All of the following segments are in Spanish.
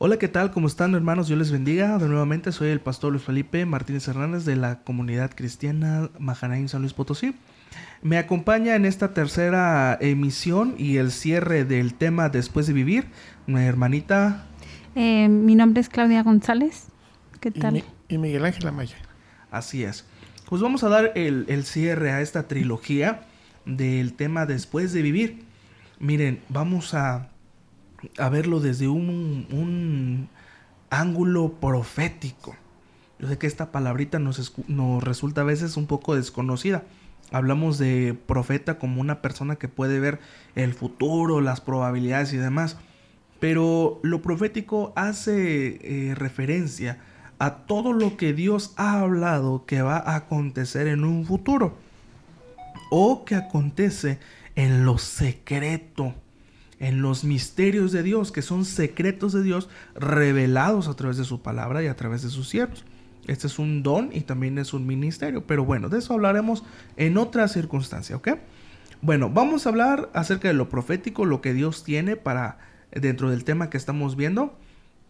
Hola, ¿qué tal? ¿Cómo están hermanos? Dios les bendiga. De nuevamente soy el pastor Luis Felipe Martínez Hernández de la comunidad cristiana Mahanaim San Luis Potosí. Me acompaña en esta tercera emisión y el cierre del tema Después de Vivir, una hermanita. Eh, mi nombre es Claudia González. ¿Qué tal? Y, Miguel Ángel Amaya. Así es. Pues vamos a dar el, el cierre a esta trilogía del tema Después de Vivir. Miren, vamos a a verlo desde un, ángulo profético. Yo sé que esta palabrita nos, resulta a veces un poco desconocida. Hablamos de profeta como una persona que puede ver el futuro, las probabilidades y demás. Pero lo profético hace eh, referencia a todo lo que Dios ha hablado que va a acontecer en un futuro. O que acontece en lo secreto en los misterios de Dios, que son secretos de Dios revelados a través de su palabra y a través de sus siervos. Este es un don y también es un ministerio, pero bueno, de eso hablaremos en otra circunstancia, ¿ok? Bueno, vamos a hablar acerca de lo profético, lo que Dios tiene para dentro del tema que estamos viendo.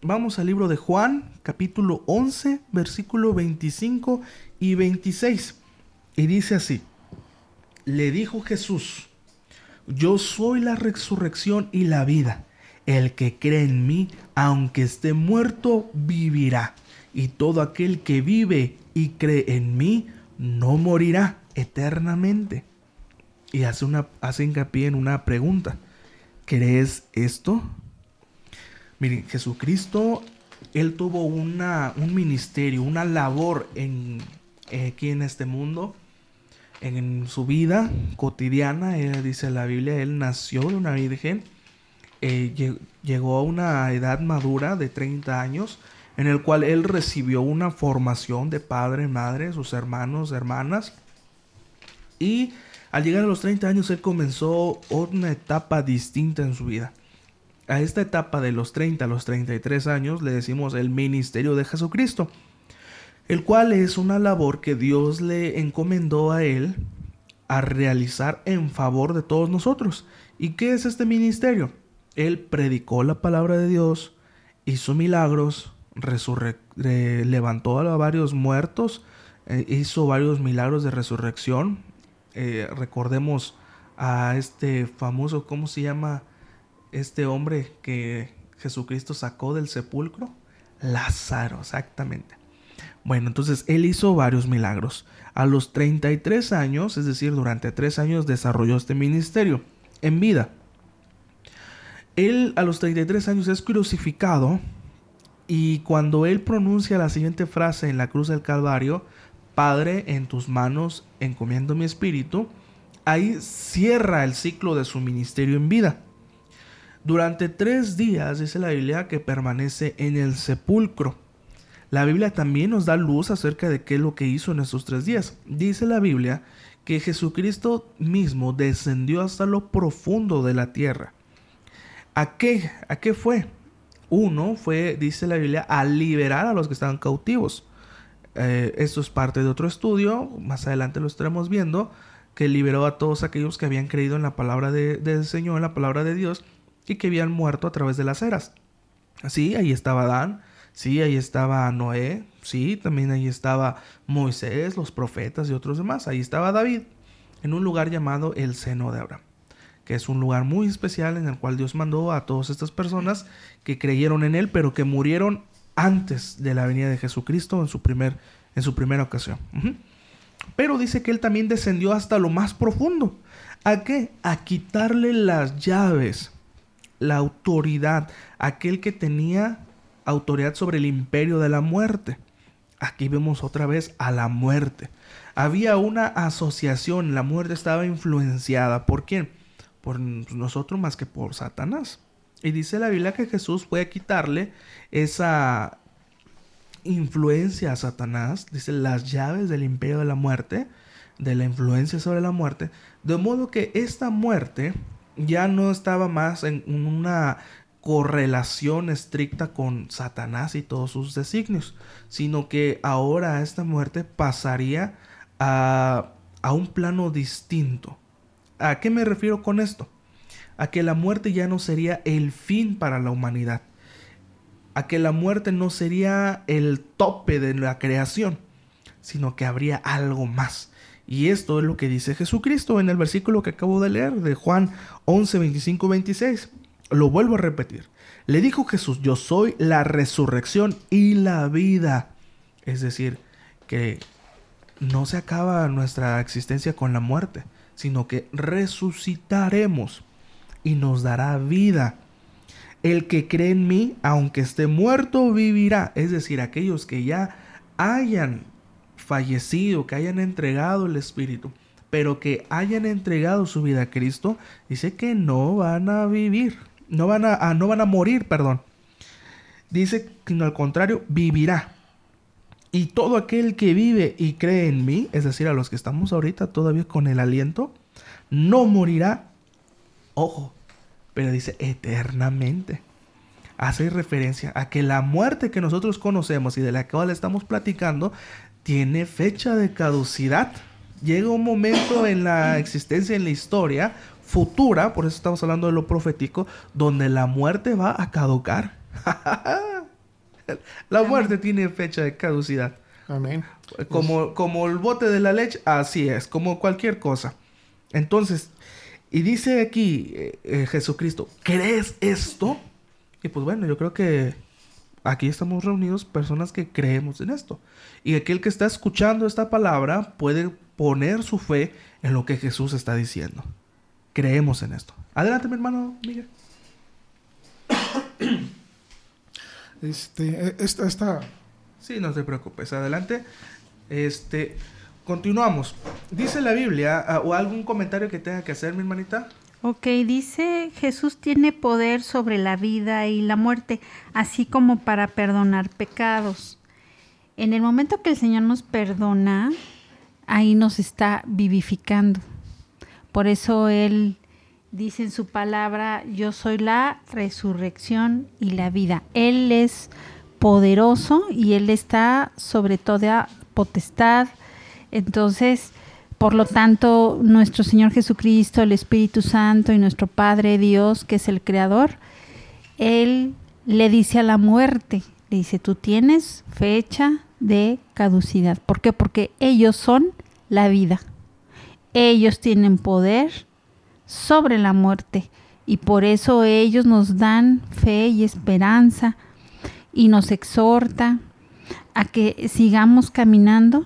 Vamos al libro de Juan, capítulo 11, versículo 25 y 26. Y dice así, le dijo Jesús, yo soy la resurrección y la vida. El que cree en mí, aunque esté muerto, vivirá. Y todo aquel que vive y cree en mí, no morirá eternamente. Y hace, una, hace hincapié en una pregunta. ¿Crees esto? Miren, Jesucristo, Él tuvo una, un ministerio, una labor en, aquí en este mundo en su vida cotidiana, dice la Biblia, él nació de una virgen, eh, llegó a una edad madura de 30 años, en el cual él recibió una formación de padre, madre, sus hermanos, hermanas, y al llegar a los 30 años él comenzó una etapa distinta en su vida. A esta etapa de los 30 a los 33 años le decimos el ministerio de Jesucristo el cual es una labor que Dios le encomendó a él a realizar en favor de todos nosotros. ¿Y qué es este ministerio? Él predicó la palabra de Dios, hizo milagros, levantó a varios muertos, eh, hizo varios milagros de resurrección. Eh, recordemos a este famoso, ¿cómo se llama? Este hombre que Jesucristo sacó del sepulcro. Lázaro, exactamente. Bueno, entonces él hizo varios milagros. A los 33 años, es decir, durante tres años, desarrolló este ministerio en vida. Él a los 33 años es crucificado y cuando él pronuncia la siguiente frase en la cruz del Calvario, Padre, en tus manos encomiendo mi espíritu, ahí cierra el ciclo de su ministerio en vida. Durante tres días dice la Biblia que permanece en el sepulcro. La Biblia también nos da luz acerca de qué es lo que hizo en estos tres días. Dice la Biblia que Jesucristo mismo descendió hasta lo profundo de la tierra. ¿A qué? ¿A qué fue? Uno fue, dice la Biblia, a liberar a los que estaban cautivos. Eh, esto es parte de otro estudio, más adelante lo estaremos viendo, que liberó a todos aquellos que habían creído en la palabra del Señor, en la palabra de Dios, y que habían muerto a través de las eras. Así, ahí estaba Adán, Sí, ahí estaba Noé, sí, también ahí estaba Moisés, los profetas y otros demás. Ahí estaba David, en un lugar llamado el seno de Abraham, que es un lugar muy especial en el cual Dios mandó a todas estas personas que creyeron en él, pero que murieron antes de la venida de Jesucristo en su, primer, en su primera ocasión. Pero dice que él también descendió hasta lo más profundo. ¿A qué? A quitarle las llaves, la autoridad, aquel que tenía autoridad sobre el imperio de la muerte. Aquí vemos otra vez a la muerte. Había una asociación, la muerte estaba influenciada. ¿Por quién? Por nosotros más que por Satanás. Y dice la Biblia que Jesús a quitarle esa influencia a Satanás, dice las llaves del imperio de la muerte, de la influencia sobre la muerte, de modo que esta muerte ya no estaba más en una correlación estricta con Satanás y todos sus designios, sino que ahora esta muerte pasaría a, a un plano distinto. ¿A qué me refiero con esto? A que la muerte ya no sería el fin para la humanidad. a que la muerte no sería el tope de la creación, sino que habría algo más. Y esto es lo que dice Jesucristo en el versículo que acabo de leer de Juan 11, 25, 26. Lo vuelvo a repetir. Le dijo Jesús, yo soy la resurrección y la vida. Es decir, que no se acaba nuestra existencia con la muerte, sino que resucitaremos y nos dará vida. El que cree en mí, aunque esté muerto, vivirá. Es decir, aquellos que ya hayan fallecido, que hayan entregado el Espíritu, pero que hayan entregado su vida a Cristo, dice que no van a vivir, no van a, no van a morir, perdón. Dice que al contrario, vivirá. Y todo aquel que vive y cree en mí, es decir, a los que estamos ahorita todavía con el aliento, no morirá. Ojo, pero dice eternamente. Hace referencia a que la muerte que nosotros conocemos y de la cual estamos platicando tiene fecha de caducidad. Llega un momento en la existencia, en la historia futura, por eso estamos hablando de lo profético, donde la muerte va a caducar. la muerte tiene fecha de caducidad. Amén. Como, como el bote de la leche, así es, como cualquier cosa. Entonces, y dice aquí eh, eh, Jesucristo, ¿crees esto? Y pues bueno, yo creo que aquí estamos reunidos personas que creemos en esto. Y aquel que está escuchando esta palabra puede poner su fe en lo que Jesús está diciendo. Creemos en esto. Adelante, mi hermano Miguel. Este, e, esta, esta... Sí, no te preocupes. Adelante. Este, continuamos. Dice la Biblia, o algún comentario que tenga que hacer, mi hermanita. Ok, dice Jesús tiene poder sobre la vida y la muerte, así como para perdonar pecados. En el momento que el Señor nos perdona, ahí nos está vivificando. Por eso Él dice en su palabra, yo soy la resurrección y la vida. Él es poderoso y Él está sobre toda potestad. Entonces, por lo tanto, nuestro Señor Jesucristo, el Espíritu Santo y nuestro Padre Dios, que es el Creador, Él le dice a la muerte, le dice, tú tienes fecha de caducidad. ¿Por qué? Porque ellos son la vida. Ellos tienen poder sobre la muerte y por eso ellos nos dan fe y esperanza y nos exhorta a que sigamos caminando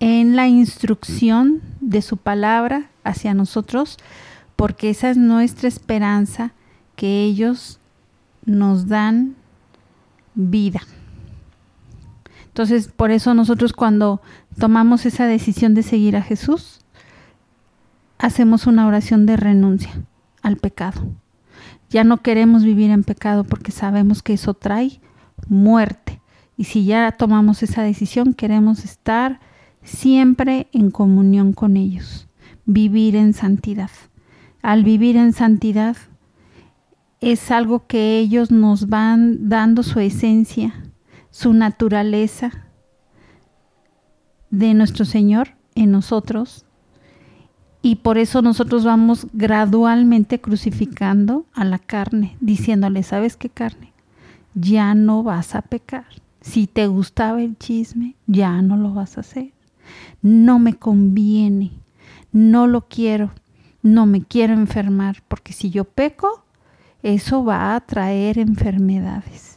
en la instrucción de su palabra hacia nosotros, porque esa es nuestra esperanza, que ellos nos dan vida. Entonces, por eso nosotros cuando tomamos esa decisión de seguir a Jesús, hacemos una oración de renuncia al pecado. Ya no queremos vivir en pecado porque sabemos que eso trae muerte. Y si ya tomamos esa decisión, queremos estar siempre en comunión con ellos, vivir en santidad. Al vivir en santidad es algo que ellos nos van dando su esencia, su naturaleza de nuestro Señor en nosotros. Y por eso nosotros vamos gradualmente crucificando a la carne, diciéndole, ¿sabes qué carne? Ya no vas a pecar. Si te gustaba el chisme, ya no lo vas a hacer no me conviene, no lo quiero, no me quiero enfermar, porque si yo peco, eso va a traer enfermedades.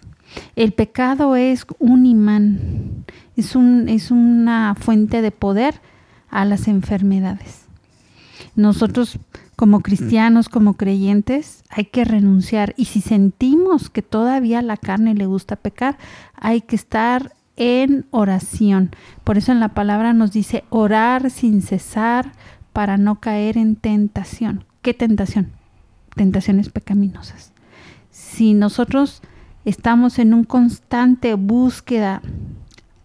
El pecado es un imán, es, un, es una fuente de poder a las enfermedades. Nosotros como cristianos, como creyentes, hay que renunciar. Y si sentimos que todavía la carne le gusta pecar, hay que estar en oración. Por eso en la palabra nos dice orar sin cesar para no caer en tentación. ¿Qué tentación? Tentaciones pecaminosas. Si nosotros estamos en un constante búsqueda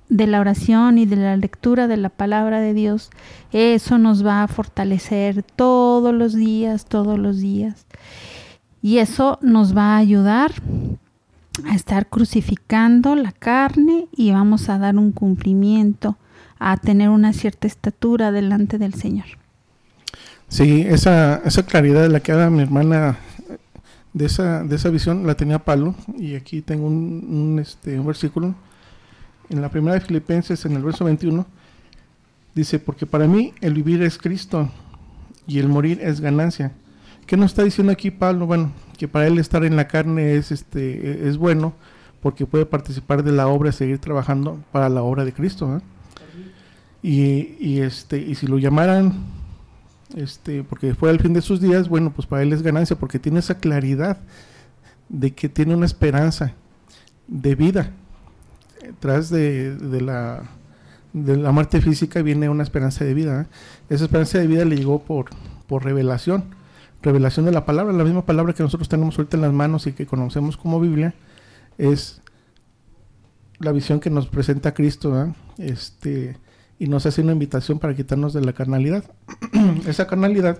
de la oración y de la lectura de la palabra de Dios, eso nos va a fortalecer todos los días, todos los días. Y eso nos va a ayudar a estar crucificando la carne y vamos a dar un cumplimiento, a tener una cierta estatura delante del Señor. Sí, esa, esa claridad de la que habla mi hermana de esa, de esa visión la tenía Pablo, y aquí tengo un, este, un versículo, en la primera de Filipenses, en el verso 21, dice, porque para mí el vivir es Cristo y el morir es ganancia. ¿Qué nos está diciendo aquí Pablo? Bueno, que para él estar en la carne es, este, es bueno, porque puede participar de la obra seguir trabajando para la obra de Cristo. Y, y, este, y si lo llamaran este, porque fue al fin de sus días, bueno, pues para él es ganancia, porque tiene esa claridad de que tiene una esperanza de vida. Tras de, la, de la muerte física viene una esperanza de vida. ¿eh? Esa esperanza de vida le llegó por, por revelación, revelación de la palabra, la misma palabra que nosotros tenemos ahorita en las manos y que conocemos como Biblia, es la visión que nos presenta Cristo. ¿eh? Este, y nos hace una invitación para quitarnos de la carnalidad. Esa carnalidad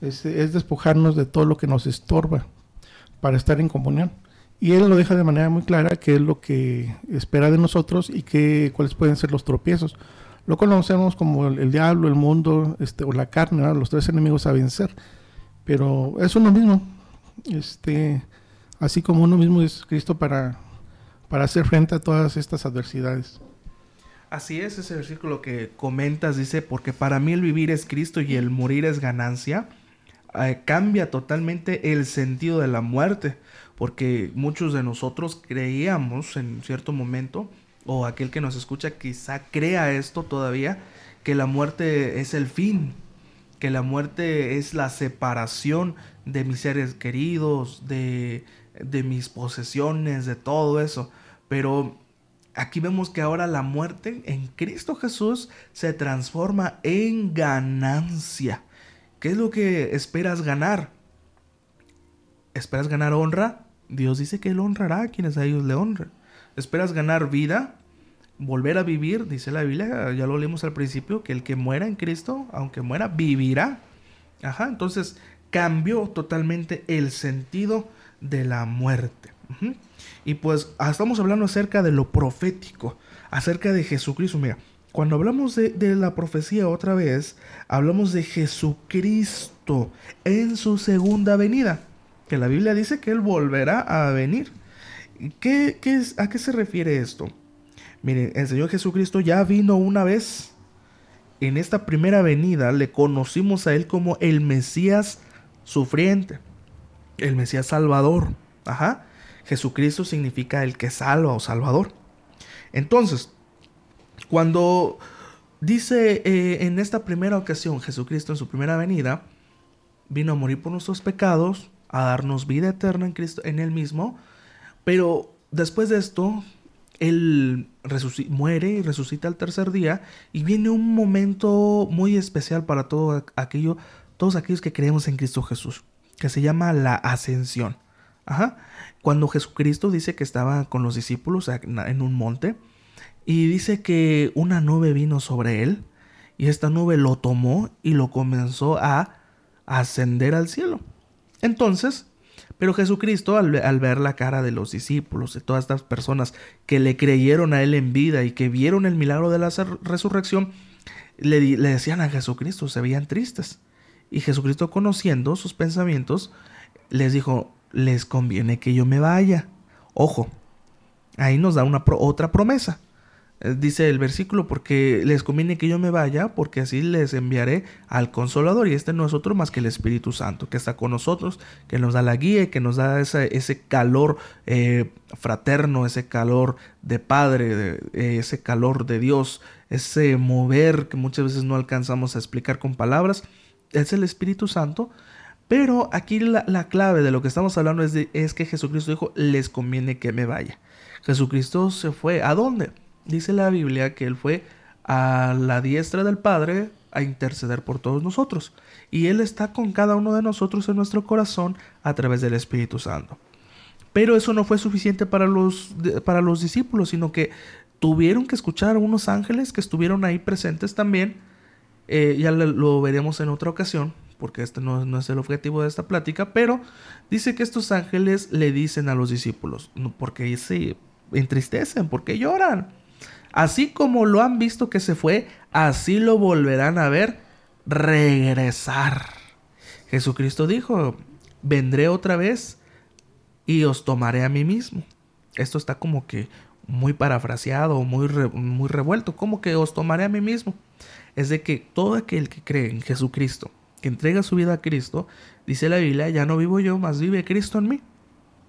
es, despojarnos de todo lo que nos estorba para estar en comunión. Y él lo deja de manera muy clara qué es lo que espera de nosotros y qué, cuáles pueden ser los tropiezos. Lo conocemos como el, diablo, el mundo este, o la carne, los tres enemigos a vencer. Pero es uno mismo. Este, así como uno mismo es Cristo para, para hacer frente a todas estas adversidades. Así es, ese versículo que comentas dice, porque para mí el vivir es Cristo y el morir es ganancia, eh, cambia totalmente el sentido de la muerte, porque muchos de nosotros creíamos en cierto momento, o aquel que nos escucha quizá crea esto todavía, que la muerte es el fin, que la muerte es la separación de mis seres queridos, de, de mis posesiones, de todo eso. Pero Aquí vemos que ahora la muerte en Cristo Jesús se transforma en ganancia. ¿Qué es lo que esperas ganar? ¿Esperas ganar honra? Dios dice que Él honrará a quienes a ellos le honren. ¿Esperas ganar vida? Volver a vivir, dice la Biblia, ya lo leímos al principio, que el que muera en Cristo, aunque muera, vivirá. Ajá, entonces cambió totalmente el sentido de la muerte. Y pues ah, estamos hablando acerca de lo profético, acerca de Jesucristo. Mira, cuando hablamos de, la profecía otra vez, hablamos de Jesucristo en su segunda venida. Que la Biblia dice que Él volverá a venir. ¿Qué, qué es, ¿A qué se refiere esto? Miren, el Señor Jesucristo ya vino una vez. En esta primera venida le conocimos a Él como el Mesías sufriente, el Mesías salvador. Ajá. Jesucristo significa el que salva o salvador. Entonces, cuando dice eh, en esta primera ocasión Jesucristo en su primera venida, vino a morir por nuestros pecados, a darnos vida eterna en Cristo, en Él mismo, pero después de esto, Él muere y resucita al tercer día, y viene un momento muy especial para todo aquello, todos aquellos que creemos en Cristo Jesús, que se llama la ascensión. Ajá. Cuando Jesucristo dice que estaba con los discípulos en un monte y dice que una nube vino sobre él y esta nube lo tomó y lo comenzó a ascender al cielo. Entonces, pero Jesucristo al, ver la cara de los discípulos, de todas estas personas que le creyeron a él en vida y que vieron el milagro de la resurrección, le, le decían a Jesucristo, se veían tristes. Y Jesucristo conociendo sus pensamientos, les dijo, les conviene que yo me vaya. Ojo, ahí nos da una otra promesa. Eh, dice el versículo, porque les conviene que yo me vaya, porque así les enviaré al consolador. Y este no es otro más que el Espíritu Santo, que está con nosotros, que nos da la guía, que nos da ese, calor eh, fraterno, ese calor de Padre, eh, ese calor de Dios, ese mover que muchas veces no alcanzamos a explicar con palabras. Es el Espíritu Santo pero aquí la, clave de lo que estamos hablando es, que Jesucristo dijo, les conviene que me vaya. Jesucristo se fue. ¿A dónde? Dice la Biblia que Él fue a la diestra del Padre a interceder por todos nosotros. Y Él está con cada uno de nosotros en nuestro corazón a través del Espíritu Santo. Pero eso no fue suficiente para los, para los discípulos, sino que tuvieron que escuchar a unos ángeles que estuvieron ahí presentes también. Eh, ya lo veremos en otra ocasión porque este no, es el objetivo de esta plática, pero dice que estos ángeles le dicen a los discípulos, porque se entristecen, porque lloran. Así como lo han visto que se fue, así lo volverán a ver regresar. Jesucristo dijo, vendré otra vez y os tomaré a mí mismo. Esto está como que muy parafraseado, muy, muy revuelto, como que os tomaré a mí mismo. Es de que todo aquel que cree en Jesucristo, que entrega su vida a Cristo, dice la Biblia, ya no vivo yo, más vive Cristo en mí.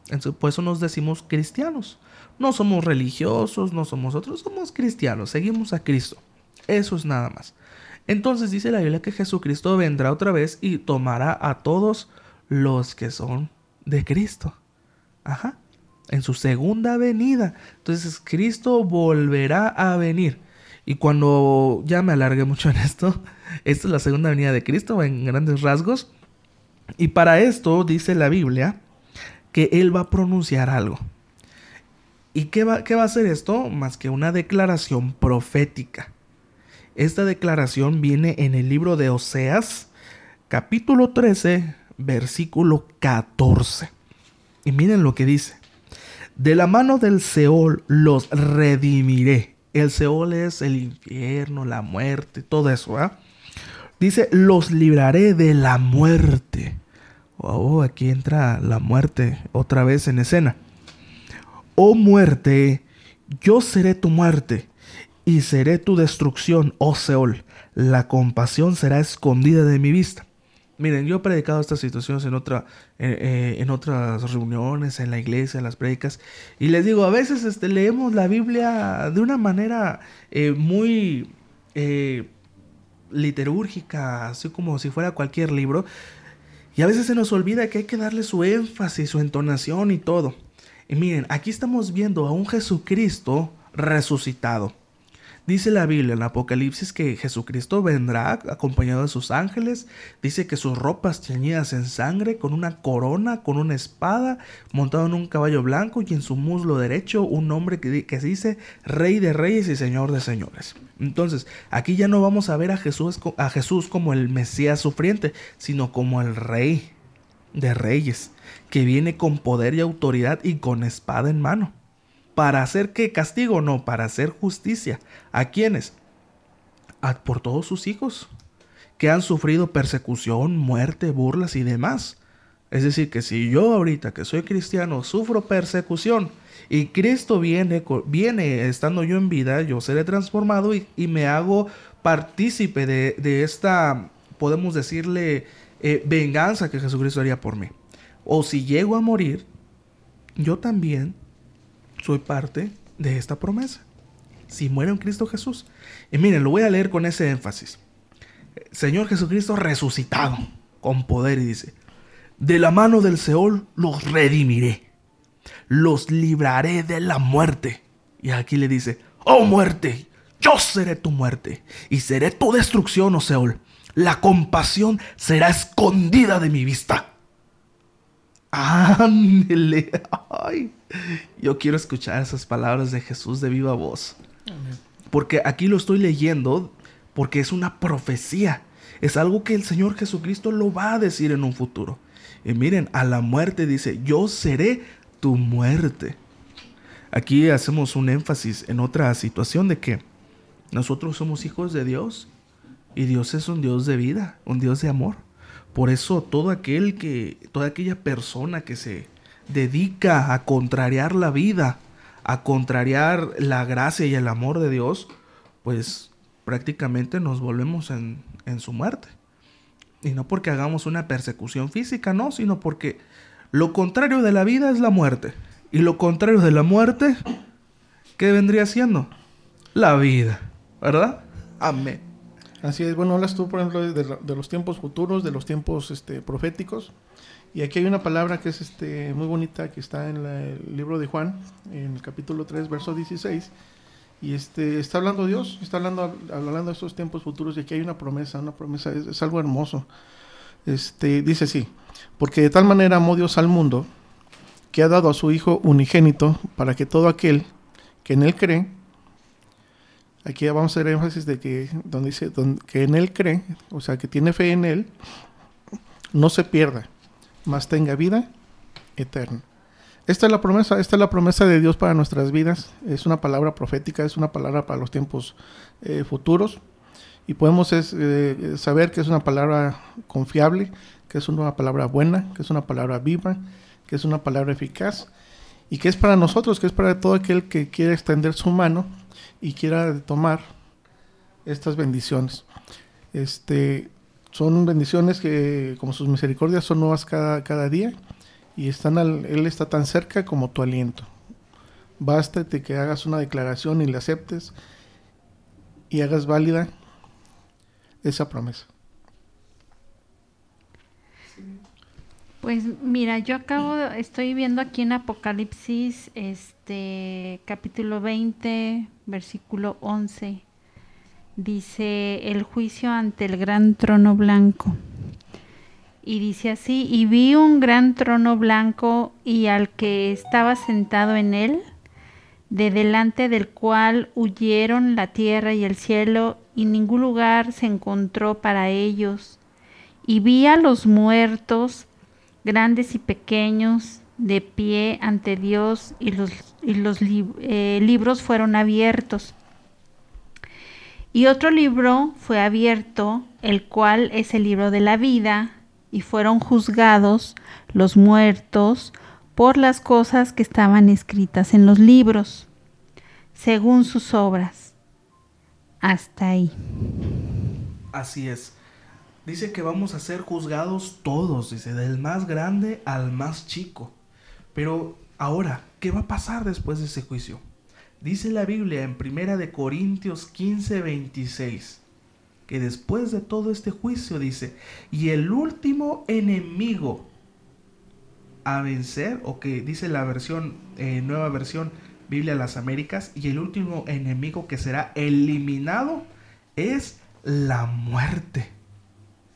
Entonces, por eso nos decimos cristianos. No somos religiosos, no somos otros, somos cristianos, seguimos a Cristo. Eso es nada más. Entonces dice la Biblia que Jesucristo vendrá otra vez y tomará a todos los que son de Cristo. Ajá. En su segunda venida. Entonces Cristo volverá a venir. Y cuando ya me alargué mucho en esto, esta es la segunda venida de Cristo en grandes rasgos. Y para esto dice la Biblia que Él va a pronunciar algo. ¿Y qué va, qué va a hacer esto? Más que una declaración profética. Esta declaración viene en el libro de Oseas, capítulo 13, versículo 14. Y miren lo que dice. De la mano del Seol los redimiré. El Seol es el infierno, la muerte, todo eso. ¿ah? Dice, los libraré de la muerte. Oh, aquí entra la muerte otra vez en escena. Oh muerte, yo seré tu muerte y seré tu destrucción, oh Seol. La compasión será escondida de mi vista. Miren, yo he predicado estas situaciones en, otra, eh, eh, en otras reuniones, en la iglesia, en las predicas, y les digo, a veces este, leemos la Biblia de una manera eh, muy literúrgica, así como si fuera cualquier libro, y a veces se nos olvida que hay que darle su énfasis, su entonación y todo. Y miren, aquí estamos viendo a un Jesucristo resucitado. Dice la Biblia en Apocalipsis que Jesucristo vendrá acompañado de sus ángeles. Dice que sus ropas teñidas en sangre, con una corona, con una espada, montado en un caballo blanco y en su muslo derecho un nombre que, que dice Rey de Reyes y Señor de Señores. Entonces, aquí ya no vamos a ver a Jesús, a Jesús como el Mesías sufriente, sino como el Rey de Reyes, que viene con poder y autoridad y con espada en mano. ¿Para hacer qué castigo? No, para hacer justicia. ¿A quiénes? A, por todos sus hijos, que han sufrido persecución, muerte, burlas y demás. Es decir, que si yo ahorita que soy cristiano sufro persecución y Cristo viene, viene estando yo en vida, yo seré transformado y, me hago partícipe de, esta, podemos decirle, eh, venganza que Jesucristo haría por mí. O si llego a morir, yo también soy parte de esta promesa. Si muero en Cristo Jesús. Y miren, lo voy a leer con ese énfasis. Señor Jesucristo resucitado con poder y dice, de la mano del Seol los redimiré, los libraré de la muerte. Y aquí le dice, oh muerte, yo seré tu muerte y seré tu destrucción, oh Seol. La compasión será escondida de mi vista. Ándele. Ay, yo quiero escuchar esas palabras de Jesús de viva voz. Porque aquí lo estoy leyendo porque es una profecía. Es algo que el Señor Jesucristo lo va a decir en un futuro. Y miren, a la muerte dice, yo seré tu muerte. Aquí hacemos un énfasis en otra situación de que nosotros somos hijos de Dios y Dios es un Dios de vida, un Dios de amor. Por eso todo aquel que, toda aquella persona que se dedica a contrariar la vida, a contrariar la gracia y el amor de Dios, pues prácticamente nos volvemos en, en su muerte. Y no porque hagamos una persecución física, no, sino porque lo contrario de la vida es la muerte. Y lo contrario de la muerte, ¿qué vendría siendo? La vida, ¿verdad? Amén. Así es, bueno, hablas tú, por ejemplo, de, los tiempos futuros, de los tiempos este, proféticos. Y aquí hay una palabra que es este, muy bonita, que está en el libro de Juan, en el capítulo 3, verso 16. Y este, está hablando Dios, está hablando, hablando de estos tiempos futuros y aquí hay una promesa, una promesa, es, algo hermoso. Este, dice así, porque de tal manera amó Dios al mundo, que ha dado a su Hijo unigénito, para que todo aquel que en Él cree Aquí vamos a hacer énfasis de que donde dice que en él cree, o sea, que tiene fe en él, no se pierda, mas tenga vida eterna. Esta es la promesa, esta es la promesa de Dios para nuestras vidas. Es una palabra profética, es una palabra para los tiempos eh, futuros. Y podemos eh, saber que es una palabra confiable, que es una palabra buena, que es una palabra viva, que es una palabra eficaz y que es para nosotros, que es para todo aquel que quiera extender su mano y quiera tomar estas bendiciones. Este, son bendiciones que, como sus misericordias, son nuevas cada, cada día y están Él está tan cerca como tu aliento. Basta que hagas una declaración y le aceptes y hagas válida esa promesa. Pues mira, yo acabo, estoy viendo aquí en Apocalipsis, este capítulo 20, versículo 11, dice el juicio ante el gran trono blanco. Y dice así, y vi un gran trono blanco y al que estaba sentado en él, de delante del cual huyeron la tierra y el cielo, y ningún lugar se encontró para ellos. Y vi a los muertos, grandes y pequeños, de pie ante Dios, y los, y los eh, libros fueron abiertos. Y otro libro fue abierto, el cual es el libro de la vida, y fueron juzgados los muertos por las cosas que estaban escritas en los libros, según sus obras. Hasta ahí. Así es. Dice que vamos a ser juzgados todos, dice, del más grande al más chico. Pero ahora, ¿qué va a pasar después de ese juicio? Dice la Biblia en Primera de Corintios 15, 26 que después de todo este juicio dice, y el último enemigo a vencer, o que dice la versión, eh, nueva versión Biblia de las Américas, y el último enemigo que será eliminado es la muerte.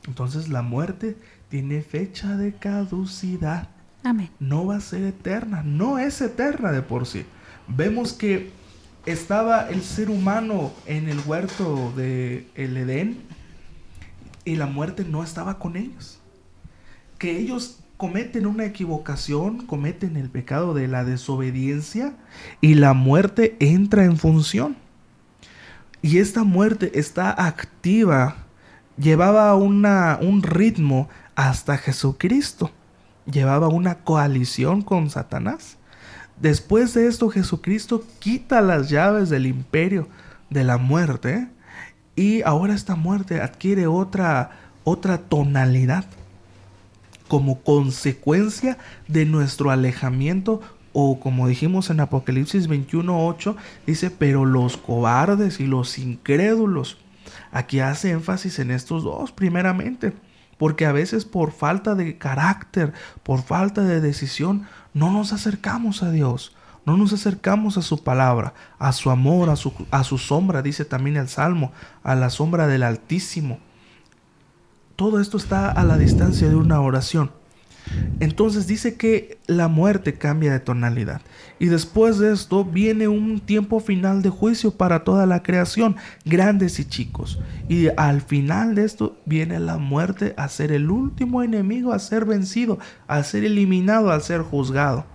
Entonces la muerte tiene fecha de caducidad. Amén. No va a ser eterna, no es eterna de por sí. Vemos que estaba el ser humano en el huerto de el Edén y la muerte no estaba con ellos. Que ellos cometen una equivocación, cometen el pecado de la desobediencia y la muerte entra en función. Y esta muerte está activa, llevaba una, un ritmo hasta Jesucristo, llevaba una coalición con Satanás. Después de esto Jesucristo quita las llaves del imperio de la muerte y ahora esta muerte adquiere otra, otra tonalidad como consecuencia de nuestro alejamiento o como dijimos en Apocalipsis 21.8 dice pero los cobardes y los incrédulos aquí hace énfasis en estos dos primeramente porque a veces por falta de carácter, por falta de decisión, no nos acercamos a Dios, no nos acercamos a su palabra, a su amor, a su, a su sombra, dice también el Salmo, a la sombra del Altísimo. Todo esto está a la distancia de una oración. Entonces dice que la muerte cambia de tonalidad. Y después de esto viene un tiempo final de juicio para toda la creación, grandes y chicos. Y al final de esto viene la muerte a ser el último enemigo, a ser vencido, a ser eliminado, a ser juzgado.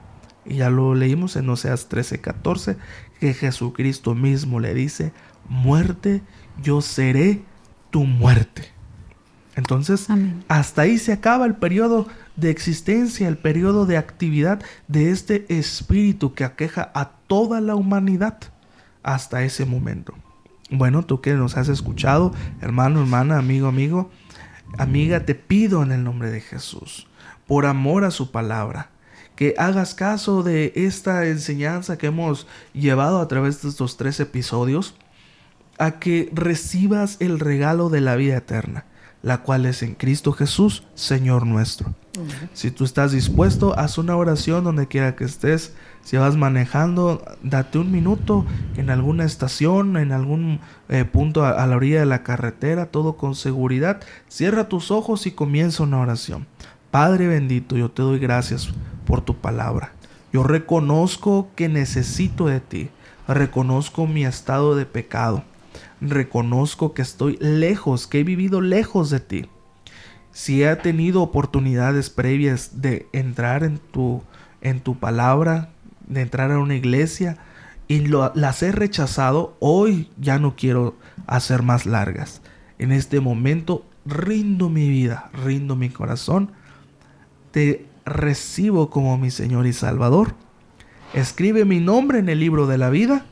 Y ya lo leímos en Oseas 13:14, que Jesucristo mismo le dice, muerte, yo seré tu muerte. Entonces, hasta ahí se acaba el periodo de existencia, el periodo de actividad de este espíritu que aqueja a toda la humanidad hasta ese momento. Bueno, tú que nos has escuchado, hermano, hermana, amigo, amigo, amiga, te pido en el nombre de Jesús, por amor a su palabra, que hagas caso de esta enseñanza que hemos llevado a través de estos tres episodios, a que recibas el regalo de la vida eterna la cual es en Cristo Jesús, Señor nuestro. Si tú estás dispuesto, haz una oración donde quiera que estés. Si vas manejando, date un minuto en alguna estación, en algún eh, punto a, la orilla de la carretera, todo con seguridad. Cierra tus ojos y comienza una oración. Padre bendito, yo te doy gracias por tu palabra. Yo reconozco que necesito de ti. Reconozco mi estado de pecado reconozco que estoy lejos, que he vivido lejos de ti. Si he tenido oportunidades previas de entrar en tu, en tu palabra, de entrar a una iglesia y las he rechazado, hoy ya no quiero hacer más largas. En este momento rindo mi vida, rindo mi corazón. Te recibo como mi Señor y Salvador. Escribe mi nombre en el libro de la vida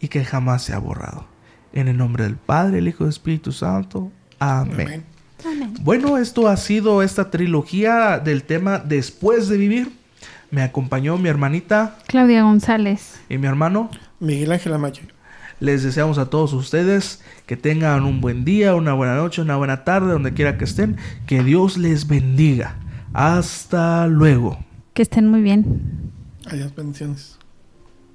y que jamás sea borrado. En el nombre del Padre, el Hijo y el Espíritu Santo. Amén. Amén. Bueno, esto ha sido esta trilogía del tema Después de vivir. Me acompañó mi hermanita Claudia González. y mi hermano. Miguel Ángel Amaya. Les deseamos a todos ustedes que tengan un buen día, una buena noche, una buena tarde, donde quiera que estén. Que Dios les bendiga. Hasta luego. Que estén muy bien. Adiós, bendiciones.